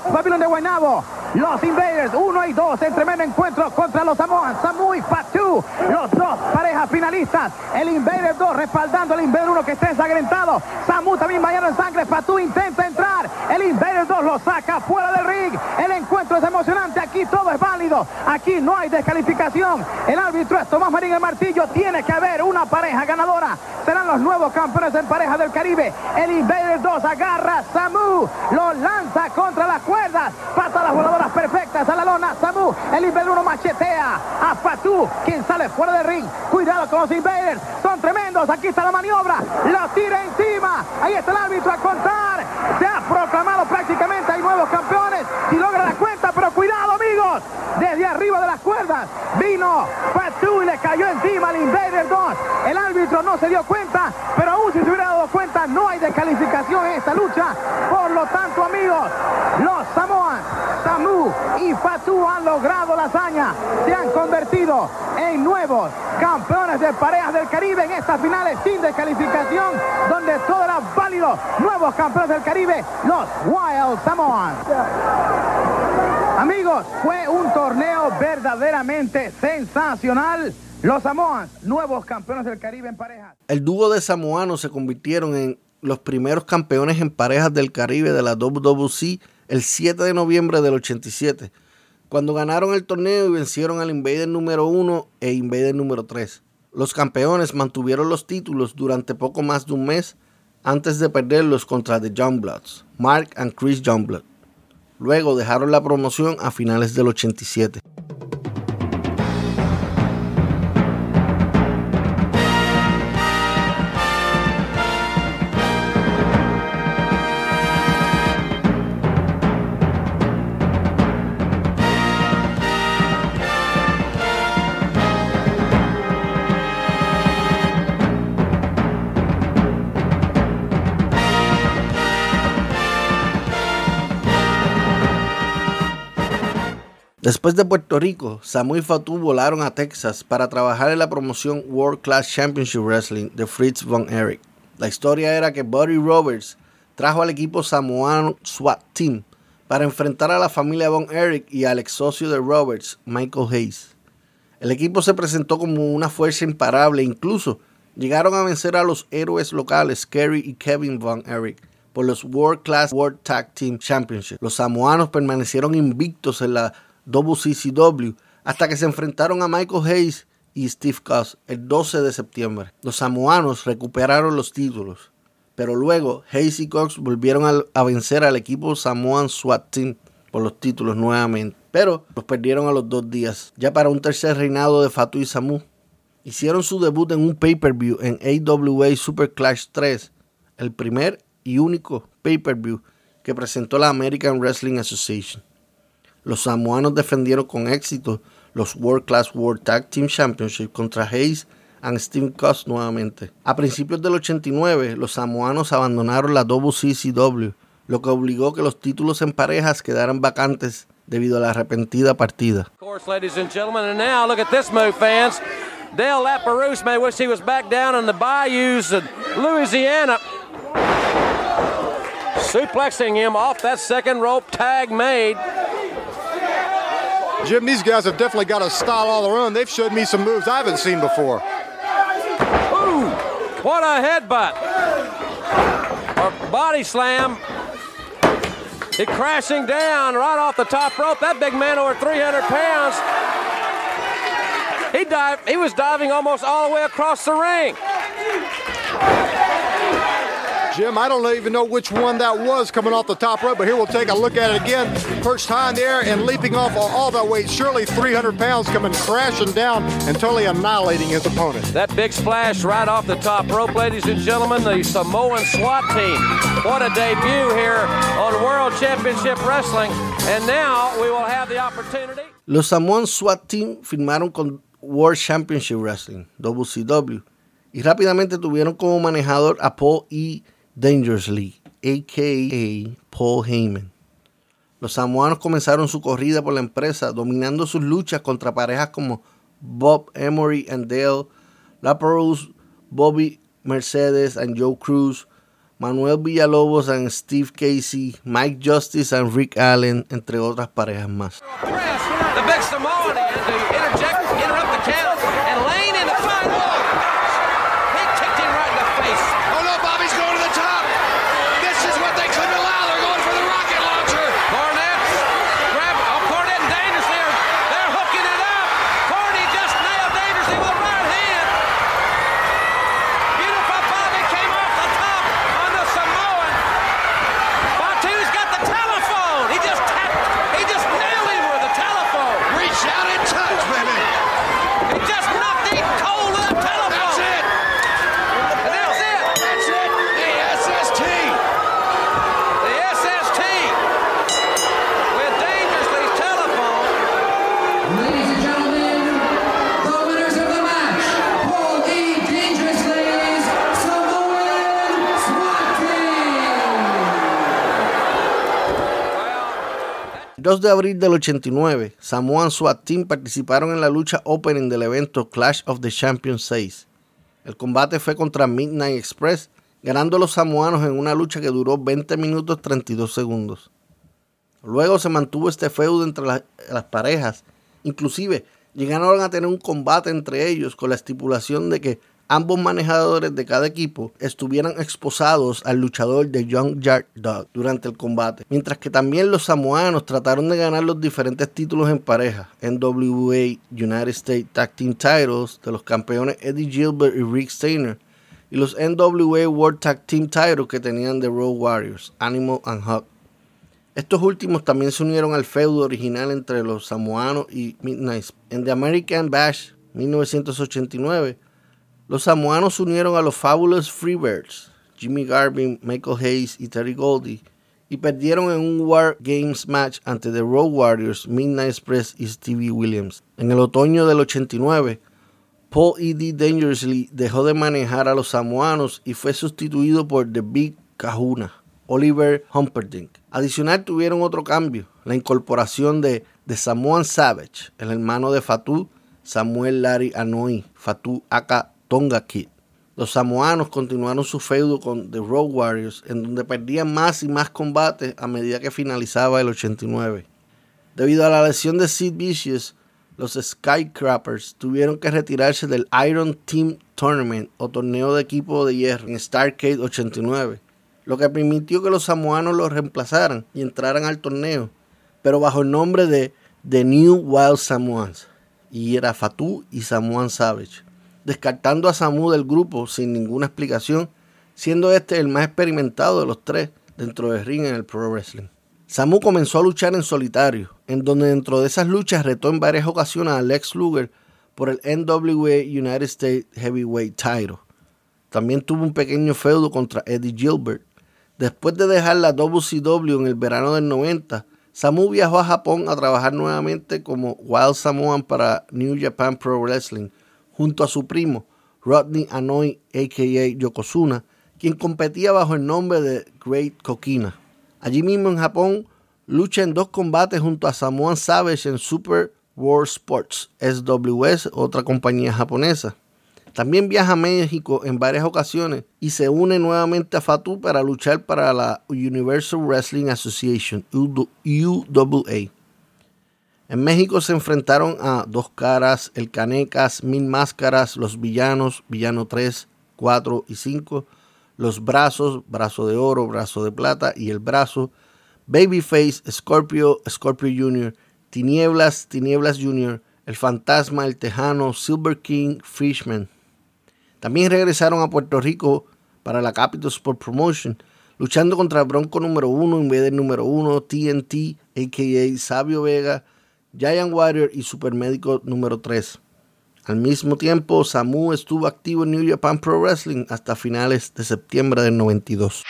El Pavilion de Guaynabo, los Invaders 1 y 2 en tremendo encuentro contra los Samoans, Samu y Fatu, los dos parejas finalistas. El Invader 2 respaldando al Invader 1 que está ensangrentado. Samu también bañado en sangre. Fatu intenta entrar. El Invader 2 lo saca fuera del ring. El encuentro es emocionante. Aquí todo es válido. Aquí no hay descalificación. El árbitro es Tomás Marín el Martillo. Tiene que haber una pareja ganadora. Serán los nuevos campeones en pareja del Caribe. El Invader 2 agarra a Samu. Lo lanza contra las cuerdas. Patadas voladoras perfectas a la lona. Samu. El Invader 1 machetea a Fatu. Quien sale fuera del ring. Cuidado con los Invaders. Son tremendos. Aquí está la maniobra. Lo tira encima. Ahí está el árbitro a contar. Se ha proclamado prácticamente. Hay nuevos campeones. Y logra la cuenta. Pero Desde arriba de las cuerdas vino Fatu y le cayó encima al Invader 2. El árbitro no se dio cuenta, pero aún si se hubiera dado cuenta, no hay descalificación en esta lucha. Por lo tanto, amigos, los Samoans, Samu y Fatu han logrado la hazaña. Se han convertido en nuevos campeones de parejas del Caribe en estas finales sin descalificación, donde todo era válido. Nuevos campeones del Caribe, los Wild Samoans. Amigos, fue un torneo verdaderamente sensacional. Los Samoans, nuevos campeones del Caribe en parejas. El dúo de samoanos se convirtieron en los primeros campeones en parejas del Caribe de la WWC el 7 de noviembre del 87, cuando ganaron el torneo y vencieron al Invader número 1 e Invader número 3. Los campeones mantuvieron los títulos durante poco más de un mes antes de perderlos contra The Youngbloods, Mark and Chris Youngblood. Luego dejaron la promoción a finales del 87. Después de Puerto Rico, Samu y Fatu volaron a Texas para trabajar en la promoción World Class Championship Wrestling de Fritz von Erich. La historia era que Buddy Roberts trajo al equipo samoano SWAT Team para enfrentar a la familia von Erich y al ex socio de Roberts, Michael Hayes. El equipo se presentó como una fuerza imparable, incluso llegaron a vencer a los héroes locales Kerry y Kevin von Erich por los World Class World Tag Team Championship. Los samoanos permanecieron invictos en la WCCW hasta que se enfrentaron a Michael Hayes y Steve Cuss el 12 de septiembre. Los samoanos recuperaron los títulos, pero luego Hayes y Cox volvieron a, vencer al equipo Samoan SWAT Team por los títulos nuevamente, pero los perdieron a los dos días, ya para un tercer reinado de Fatu y Samu. Hicieron su debut en un pay-per-view en AWA Super Clash 3, el primer y único pay-per-view que presentó la American Wrestling Association. Los samoanos defendieron con éxito los World Class World Tag Team Championship contra Hayes and Steve Cuss nuevamente. A principios del 89, los samoanos abandonaron la WCCW, lo que obligó que los títulos en parejas quedaran vacantes debido a la arrepentida partida. Dale Laperouse may wish he was back down in the bayous of Louisiana. Suplexing him off that second rope tag made. Jim, these guys have definitely got a style all their own. They've showed me some moves I haven't seen before. Ooh, what a headbutt. Or body slam. He crashing down right off the top rope. That big man over 300 pounds. He dived, he was diving almost all the way across the ring. Jim, I don't even know which one that was coming off the top rope, but here we'll take a look at it again. First time in the air and leaping off all that weight. Surely 300 pounds coming crashing down and totally annihilating his opponent. That big splash right off the top rope, ladies and gentlemen, the Samoan SWAT team. What a debut here on World Championship Wrestling. And now we will have the opportunity. Los Samoan SWAT team firmaron con World Championship Wrestling, WCW, y rápidamente tuvieron como manejador a Paul E. Dangerously, a.k.a. Paul Heyman. Los samoanos comenzaron su corrida por la empresa, dominando sus luchas contra parejas como Bob Emery and Dale, Laparose, Bobby Mercedes and Joe Cruz, Manuel Villalobos and Steve Casey, Mike Justice and Rick Allen, entre otras parejas más. The big Samoan to interject, interrupt the count, and Lane in the final. He kicked him right in the face. Oh no, Bobby's going to the top. This is what they couldn't allow. They're going for the rocket launcher. Cornette, grab, oh, Cornette and Dangerously are, they're hooking it up. Corny just nailed Dangerously with a right hand. Beautiful Bobby came off the top on the Samoan. Batu's got the telephone. He just tapped, he just nailed him with the telephone. Reach out and touch, baby. He just knocked him cold with a telephone. That's it. And that's it. That's it. The SST. The SST with Dangerously's telephone. Ladies and gentlemen, the winners of the match, Paul E. Dangerously's Samoan SWAT El 2 de abril del 89, Samoan SWAT Team participaron en la lucha opening del evento Clash of the Champions 6. El combate fue contra Midnight Express, ganando los samoanos en una lucha que duró 20 minutos 32 segundos. Luego se mantuvo este feudo entre la- las parejas, inclusive llegaron a tener un combate entre ellos con la estipulación de que ambos manejadores de cada equipo estuvieran exposados al luchador de Young Yard Dog durante el combate, mientras que también los samoanos trataron de ganar los diferentes títulos en pareja, NWA United States Tag Team Titles de los campeones Eddie Gilbert y Rick Steiner, y los NWA World Tag Team Titles que tenían The Road Warriors, Animal and Hawk. Estos últimos también se unieron al feudo original entre los samoanos y Midnight. En The American Bash 1989, los samoanos unieron a los Fabulous Freebirds, Jimmy Garvin, Michael Hayes y Terry Goldie, y perdieron en un War Games match ante The Road Warriors, Midnight Express y Stevie Williams. En el otoño del 89, Paul E.D. Dangerously dejó de manejar a los samoanos y fue sustituido por The Big Kahuna, Oliver Humperdinck. Adicional tuvieron otro cambio, la incorporación de The Samoan Savage, el hermano de Fatu, Samuel Larry Anoi, Fatu aka Tonga Kid. Los samoanos continuaron su feudo con The Road Warriors, en donde perdían más y más combates a medida que finalizaba el 89. Debido a la lesión de Sid Vicious, los Skycrappers tuvieron que retirarse del Iron Team Tournament o torneo de equipo de hierro en Starcade 89, lo que permitió que los samoanos los reemplazaran y entraran al torneo, pero bajo el nombre de The New Wild Samoans, y era Fatu y Samoan Savage, descartando a Samu del grupo sin ninguna explicación, siendo este el más experimentado de los tres dentro del ring en el Pro Wrestling. Samu comenzó a luchar en solitario, en donde dentro de esas luchas retó en varias ocasiones a Lex Luger por el NWA United States Heavyweight Title. También tuvo un pequeño feudo contra Eddie Gilbert. Después de dejar la WCW en el verano del 90, Samu viajó a Japón a trabajar nuevamente como Wild Samoan para New Japan Pro Wrestling, junto a su primo Rodney Anoi, a.k.a. Yokozuna, quien competía bajo el nombre de Great Kokina. Allí mismo en Japón, lucha en dos combates junto a Samoan Savage en Super World Sports, SWS, otra compañía japonesa. También viaja a México en varias ocasiones y se une nuevamente a Fatu para luchar para la Universal Wrestling Association, UWA. En México se enfrentaron a Dos Caras, El Canecas, Mil Máscaras, Los Villanos, Villano 3, 4 y 5, Los Brazos, Brazo de Oro, Brazo de Plata y El Brazo, Babyface, Scorpio, Scorpio Jr., Tinieblas, Tinieblas Jr., El Fantasma, El Tejano, Silver King, Fishman. También regresaron a Puerto Rico para la Capital Sport Promotion, luchando contra Bronco número 1, Invader número 1, TNT, a.k.a. Sabio Vega, Giant Warrior y Supermédico número 3. Al mismo tiempo, Samu estuvo activo en New Japan Pro Wrestling hasta finales de septiembre del 92.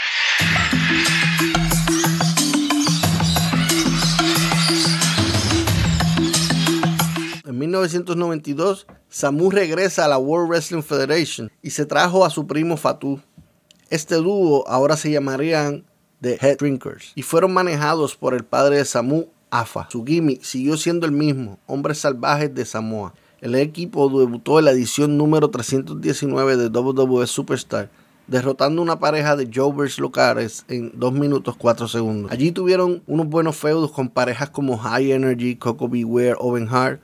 En 1992, Samu regresa a la World Wrestling Federation y se trajo a su primo Fatu. Este dúo ahora se llamarían The Head Drinkers y fueron manejados por el padre de Samu, Afa. Su gimmick siguió siendo el mismo, Hombres Salvajes de Samoa. El equipo debutó en la edición número 319 de WWE Superstar, derrotando una pareja de Jovers locales en 2 minutos 4 segundos. Allí tuvieron unos buenos feudos con parejas como High Energy, Coco Beware, Owen Hart,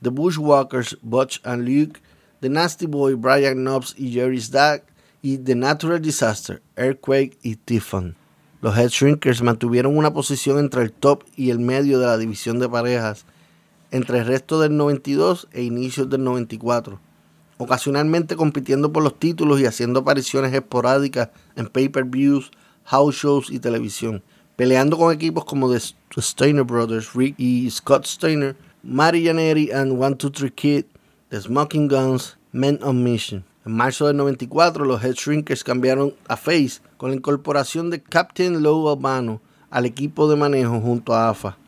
The Bushwalkers, Butch and Luke, The Nasty Boy, Brian Knobs y Jerry Stack, y The Natural Disaster, Earthquake y Tiffan. Los Head Shrinkers mantuvieron una posición entre el top y el medio de la división de parejas entre el resto del 92 e inicios del 94, ocasionalmente compitiendo por los títulos y haciendo apariciones esporádicas en pay-per-views, house shows y televisión, peleando con equipos como The Steiner Brothers, Rick y Scott Steiner, Mari Janeri and 123 Kid, The Smoking Guns, Men on Mission. En marzo del 94, los Head Shrinkers cambiaron a Face con la incorporación de Captain Low Albano al equipo de manejo junto a AFA.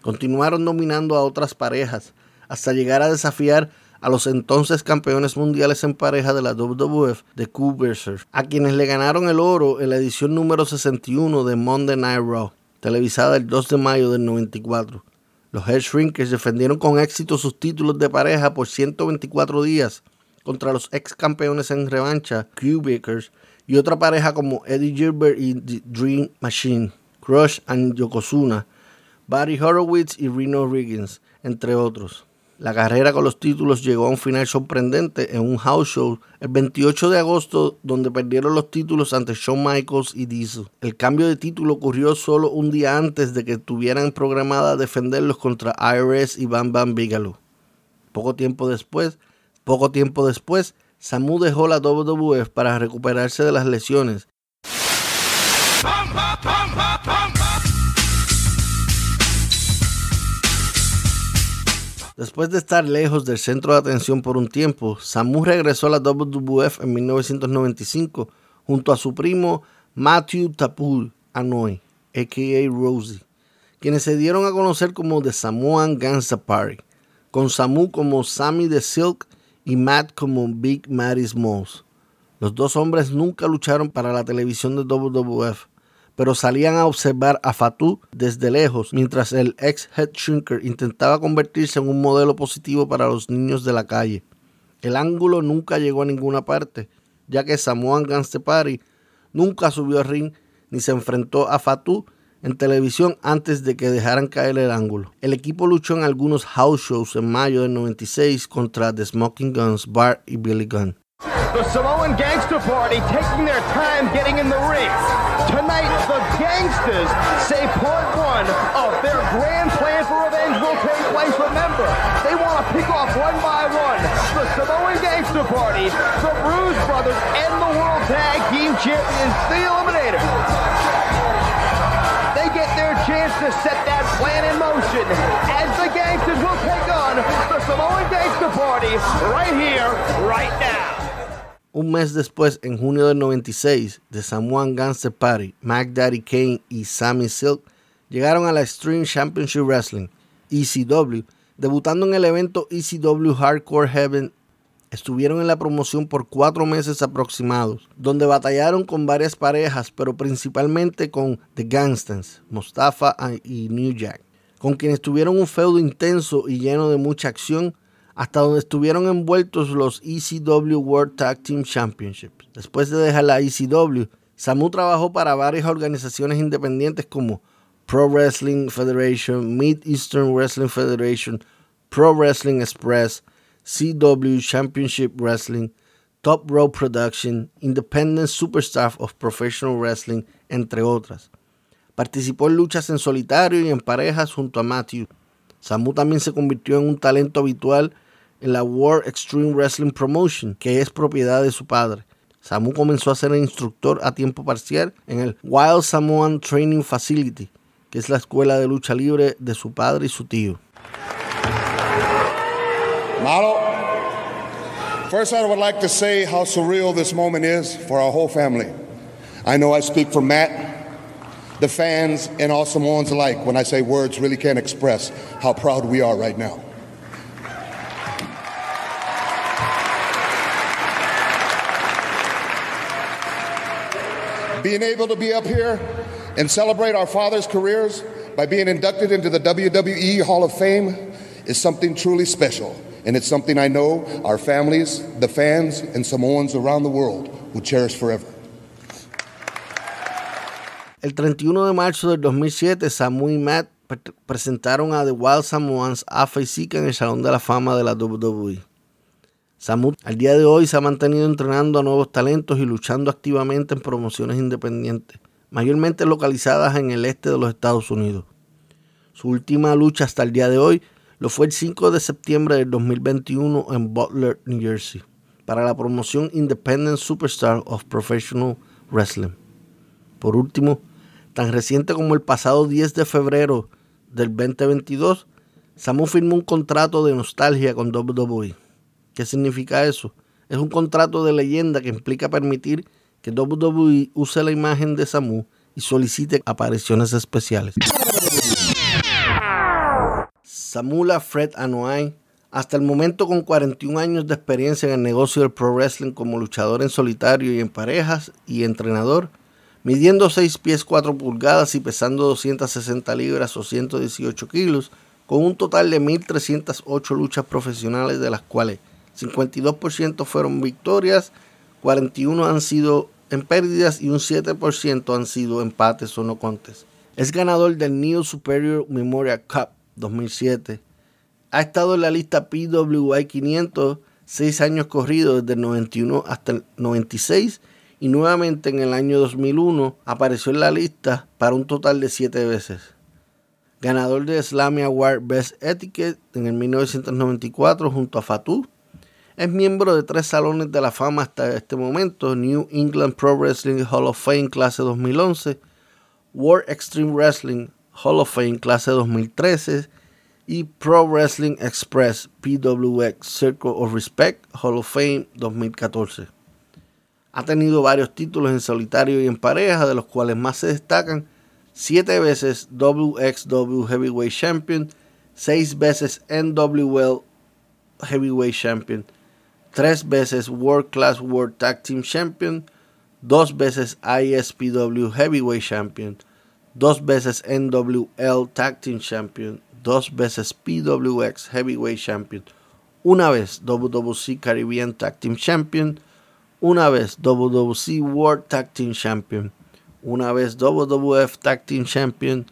Continuaron dominando a otras parejas hasta llegar a desafiar a los entonces campeones mundiales en pareja de la WWF de Berser, a quienes le ganaron el oro en la edición número 61 de Monday Night Raw, televisada el 2 de mayo del 94. Los Head Shrinkers defendieron con éxito sus títulos de pareja por 124 días contra los ex campeones en revancha, Q-Bakers, y otra pareja como Eddie Gilbert y The Dream Machine, Crush and Yokozuna, Barry Horowitz y Reno Riggins, entre otros. La carrera con los títulos llegó a un final sorprendente en un house show el 28 de agosto donde perdieron los títulos ante Shawn Michaels y Diesel. El cambio de título ocurrió solo un día antes de que tuvieran programada defenderlos contra IRS y Bam Bam Bigelow. Poco tiempo después, poco tiempo después, Samu dejó la WWF para recuperarse de las lesiones Después de estar lejos del centro de atención por un tiempo, Samu regresó a la WWF en 1995 junto a su primo Matthew Tapul Anoy, a.k.a. Rosie, quienes se dieron a conocer como The Samoan Gangsta Party, con Samu como Sammy the Silk y Matt como Big Matty Smalls. Los dos hombres nunca lucharon para la televisión de WWF, pero salían a observar a Fatu desde lejos mientras el ex head shrinker intentaba convertirse en un modelo positivo para los niños de la calle. El ángulo nunca llegó a ninguna parte, ya que Samoan Gangster nunca subió al ring ni se enfrentó a Fatu en televisión antes de que dejaran caer el ángulo. El equipo luchó en algunos house shows en mayo del 96 contra The Smoking Guns, Bart y Billy Gunn. The Samoan Gangster Party taking their time getting in the ring. Tonight, the Gangsters say part one of their grand plan for revenge will take place. Remember, they want to pick off one by one the Samoan Gangster Party, the Bruise Brothers, and the World Tag Team Champions, the Eliminators. Un mes después, en junio del 96, The Samoan Gangster Party, Mac Daddy Kane y Sammy Silk llegaron a la Extreme Championship Wrestling, ECW, debutando en el evento ECW Hardcore Heaven. Estuvieron en la promoción por cuatro meses aproximados, donde batallaron con varias parejas, pero principalmente con The Gangsters, Mustafa y New Jack, con quienes tuvieron un feudo intenso y lleno de mucha acción hasta donde estuvieron envueltos los ECW World Tag Team Championships. Después de dejar la ECW, Samu trabajó para varias organizaciones independientes como Pro Wrestling Federation, Mid Eastern Wrestling Federation, Pro Wrestling Express, CW Championship Wrestling, Top Row Production, Independent Superstar of Professional Wrestling, entre otras. Participó en luchas en solitario y en parejas junto a Matthew. Samu también se convirtió en un talento habitual en la World Extreme Wrestling Promotion, que es propiedad de su padre. Samu comenzó a ser instructor a tiempo parcial en el Wild Samoan Training Facility, que es la escuela de lucha libre de su padre y su tío. Malo, first I would like to say how surreal this moment is for our whole family. I know I speak for Matt, the fans, and all Samoans alike when I say words really can't express how proud we are right now. Being able to be up here and celebrate our fathers' careers by being inducted into the WWE Hall of Fame is something truly special. And it's something I know our families, the fans, and Samoans around the world will cherish forever. El 31 de marzo del 2007, Samu y Matt pre- presentaron a The Wild Samoans Sika en el Salón de la Fama de la WWE. Samu al día de hoy se ha mantenido entrenando a nuevos talentos y luchando activamente en promociones independientes, mayormente localizadas en el este de los Estados Unidos. Su última lucha hasta el día de hoy lo fue el 5 de septiembre del 2021 en Butler, New Jersey, para la promoción Independent Superstar of Professional Wrestling. Por último, tan reciente como el pasado 10 de febrero del 2022, Samu firmó un contrato de nostalgia con WWE. ¿Qué significa eso? Es un contrato de leyenda que implica permitir que WWE use la imagen de Samu y solicite apariciones especiales. Samula Fred Anoa'i, hasta el momento con 41 años de experiencia en el negocio del pro wrestling como luchador en solitario y en parejas y entrenador, midiendo 6 pies 4 pulgadas y pesando 260 libras o 118 kilos, con un total de 1.308 luchas profesionales, de las cuales 52% fueron victorias, 41 han sido en pérdidas y un 7% han sido empates o no contes. Es ganador del New Superior Memorial Cup 2007. Ha estado en la lista PWI 500 seis años corridos desde el 91 hasta el 96 y nuevamente en el año 2001 apareció en la lista para un total de siete veces. Ganador de Slammy Award Best Etiquette en el 1994 junto a Fatu. Es miembro de tres salones de la fama hasta este momento: New England Pro Wrestling Hall of Fame clase 2011, World Extreme Wrestling Hall of Fame clase 2013 y Pro Wrestling Express PWX Circle of Respect Hall of Fame 2014. Ha tenido varios títulos en solitario y en pareja, de los cuales más se destacan 7 veces WXW Heavyweight Champion, 6 veces NWL Heavyweight Champion, 3 veces World Class World Tag Team Champion, 2 veces ISPW Heavyweight Champion, 2 veces NWL Tag Team Champion, 2 veces PWX Heavyweight Champion, una vez WWC Caribbean Tag Team Champion, una vez WWC World Tag Team Champion, una vez WWF Tag Team Champion,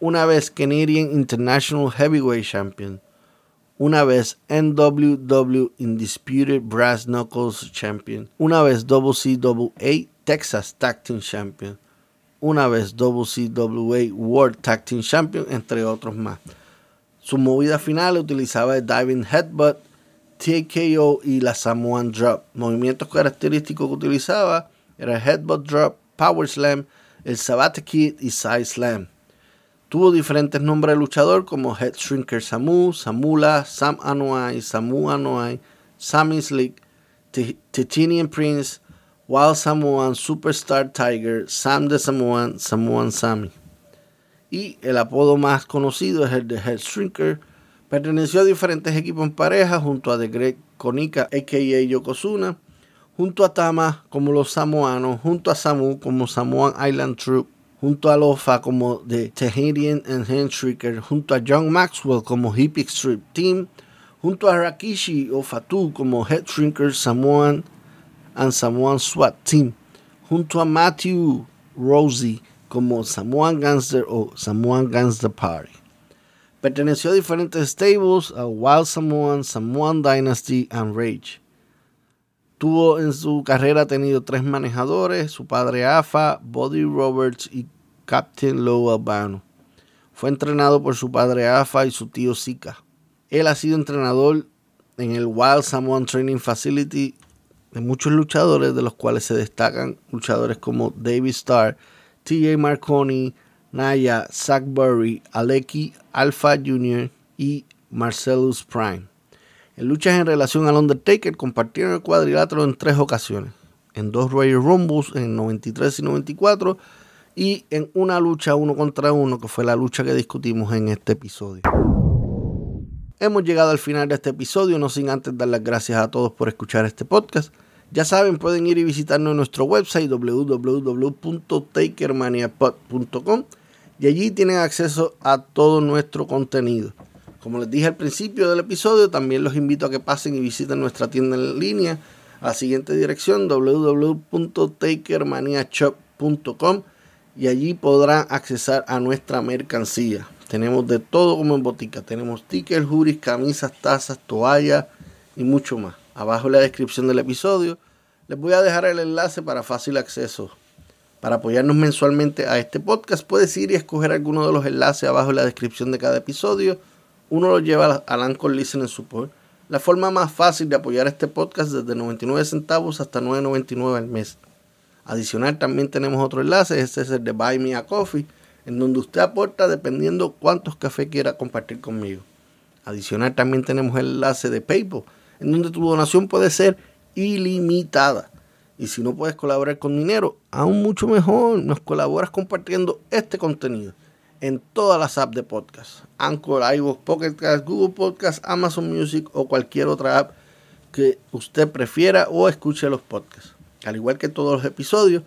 una vez Canadian International Heavyweight Champion, una vez NWW Indisputed Brass Knuckles Champion, una vez WCWA Texas Tag Team Champion, una vez WCWA World Tag Team Champion, entre otros más. Su movida final utilizaba el Diving Headbutt, TKO y la Samoan Drop. Movimientos característicos que utilizaba era Headbutt Drop, Power Slam, el Sabate Kid y Side Slam. Tuvo diferentes nombres de luchador como Head Shrinker Samu, Samula, Sam Anoa'i, Samu Anoa'i, Sammy Slick, Ti- Titanian Prince, Wild Samoan, Superstar Tiger, Sam the Samoan, Samoan Sammy. Y el apodo más conocido es el de Head Shrinker. Perteneció a diferentes equipos en pareja junto a The Great Konika, a.k.a. Yokozuna, junto a Tama como los samoanos, junto a Samu como Samoan Island Troop, junto a Lofa como The Tahitian and Hand Shriker, junto a John Maxwell como Hippie Strip Team, junto a Rakishi o Fatu como Head Shrinker Samoan and Samoan SWAT Team, junto a Matthew Rosie como Samoan Gangster o Samoan Gangster Party. Perteneció a diferentes stables, a Wild Samoan, Samoan Dynasty and Rage. Tuvo en su carrera tenido tres manejadores, su padre Afa, Buddy Roberts y Captain Low Albano. Fue entrenado por su padre Afa y su tío Zika. Él ha sido entrenador en el Wild Samoan Training Facility de muchos luchadores, de los cuales se destacan luchadores como David Starr, TJ Marconi, Naya, Zach Burry, Aleki Alpha Jr. y Marcellus Prime. En luchas en relación al Undertaker compartieron el cuadrilátero en tres ocasiones. En dos Royal Rumbles en 93 y 94 y en una lucha uno contra uno que fue la lucha que discutimos en este episodio. Hemos llegado al final de este episodio, no sin antes dar las gracias a todos por escuchar este podcast. Ya saben, pueden ir y visitarnos en nuestro website www.takermaniapod.com y allí tienen acceso a todo nuestro contenido. Como les dije al principio del episodio, también los invito a que pasen y visiten nuestra tienda en línea a la siguiente dirección www.takermaniashop.com y allí podrán accesar a nuestra mercancía. Tenemos de todo como en botica. Tenemos stickers, juris, camisas, tazas, toallas y mucho más. Abajo en la descripción del episodio les voy a dejar el enlace para fácil acceso. Para apoyarnos mensualmente a este podcast puedes ir y escoger alguno de los enlaces abajo en la descripción de cada episodio. Uno lo lleva al Anchor Listening Support. La forma más fácil de apoyar este podcast desde 99 centavos hasta 9.99 al mes. Adicional también tenemos otro enlace, este es el de Buy Me a Coffee, en donde usted aporta dependiendo cuántos cafés quiera compartir conmigo. Adicional también tenemos el enlace de PayPal, en donde tu donación puede ser ilimitada. Y si no puedes colaborar con dinero, aún mucho mejor, nos colaboras compartiendo este contenido en todas las apps de podcast. Anchor, iVoox, Pocket Cast, Google Podcast, Amazon Music o cualquier otra app que usted prefiera o escuche los podcasts. Al igual que todos los episodios,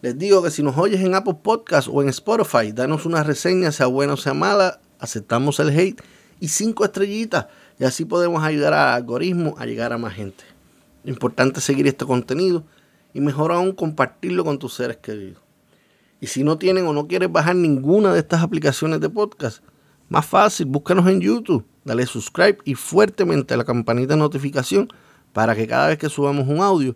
les digo que si nos oyes en Apple Podcast o en Spotify, danos una reseña, sea buena o sea mala, aceptamos el hate y cinco estrellitas y así podemos ayudar al algoritmo a llegar a más gente. Importante seguir este contenido y mejor aún compartirlo con tus seres queridos. Y si no tienen o no quieres bajar ninguna de estas aplicaciones de podcast, más fácil, búscanos en YouTube, dale subscribe y fuertemente a la campanita de notificación para que cada vez que subamos un audio,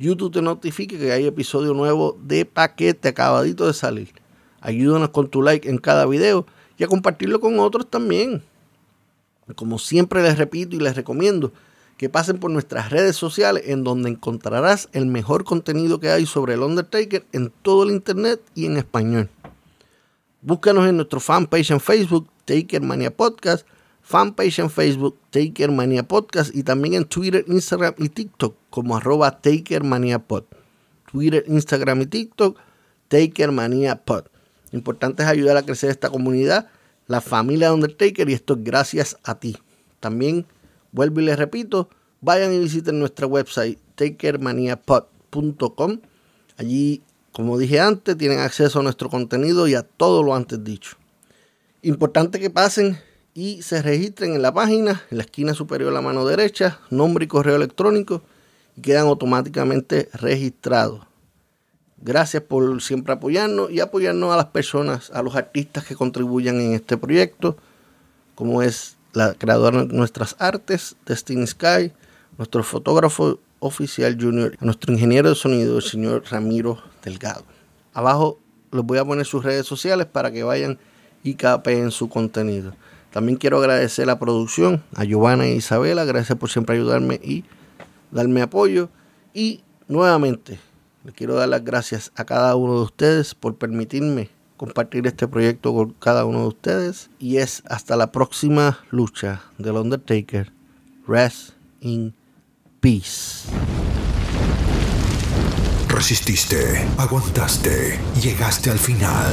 YouTube te notifique que hay episodio nuevo de paquete acabadito de salir. Ayúdanos con tu like en cada video y a compartirlo con otros también. Como siempre les repito y les recomiendo, que pasen por nuestras redes sociales en donde encontrarás el mejor contenido que hay sobre el Undertaker en todo el internet y en español. Búscanos en nuestro fanpage en Facebook, Taker Mania Podcast, fanpage en Facebook, Taker Mania Podcast y también en Twitter, Instagram y TikTok como arroba Taker Mania Pod. Twitter, Instagram y TikTok, Taker Mania Pod. Lo importante es ayudar a crecer esta comunidad, la familia de Undertaker y esto es gracias a ti. También Vuelvo y les repito, vayan y visiten nuestra website takermaniapod.com. Allí, como dije antes, tienen acceso a nuestro contenido y a todo lo antes dicho. Importante que pasen y se registren en la página, en la esquina superior a la mano derecha, nombre y correo electrónico y quedan automáticamente registrados. Gracias por siempre apoyarnos y apoyarnos a las personas, a los artistas que contribuyan en este proyecto, como es la creadora de nuestras artes, Destiny Sky, nuestro fotógrafo oficial junior, nuestro ingeniero de sonido, el señor Ramiro Delgado. Abajo les voy a poner sus redes sociales para que vayan y capeen su contenido. También quiero agradecer la producción, a Giovanna e Isabela, gracias por siempre ayudarme y darme apoyo. Y nuevamente, le quiero dar las gracias a cada uno de ustedes por permitirme compartir este proyecto con cada uno de ustedes. Y es hasta la próxima lucha del Undertaker. Rest in peace. Resististe, aguantaste, llegaste al final.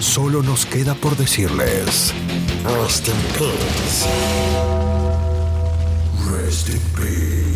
Solo nos queda por decirles: Rest in peace. Rest in peace.